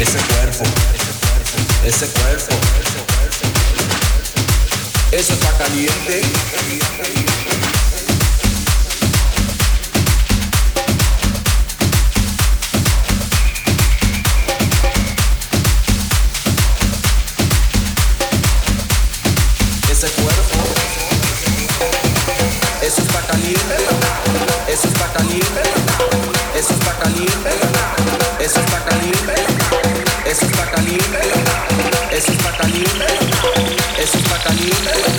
ese cuerpo, ese cuerpo, eso está caliente. caliente, eso está caliente, eso está caliente.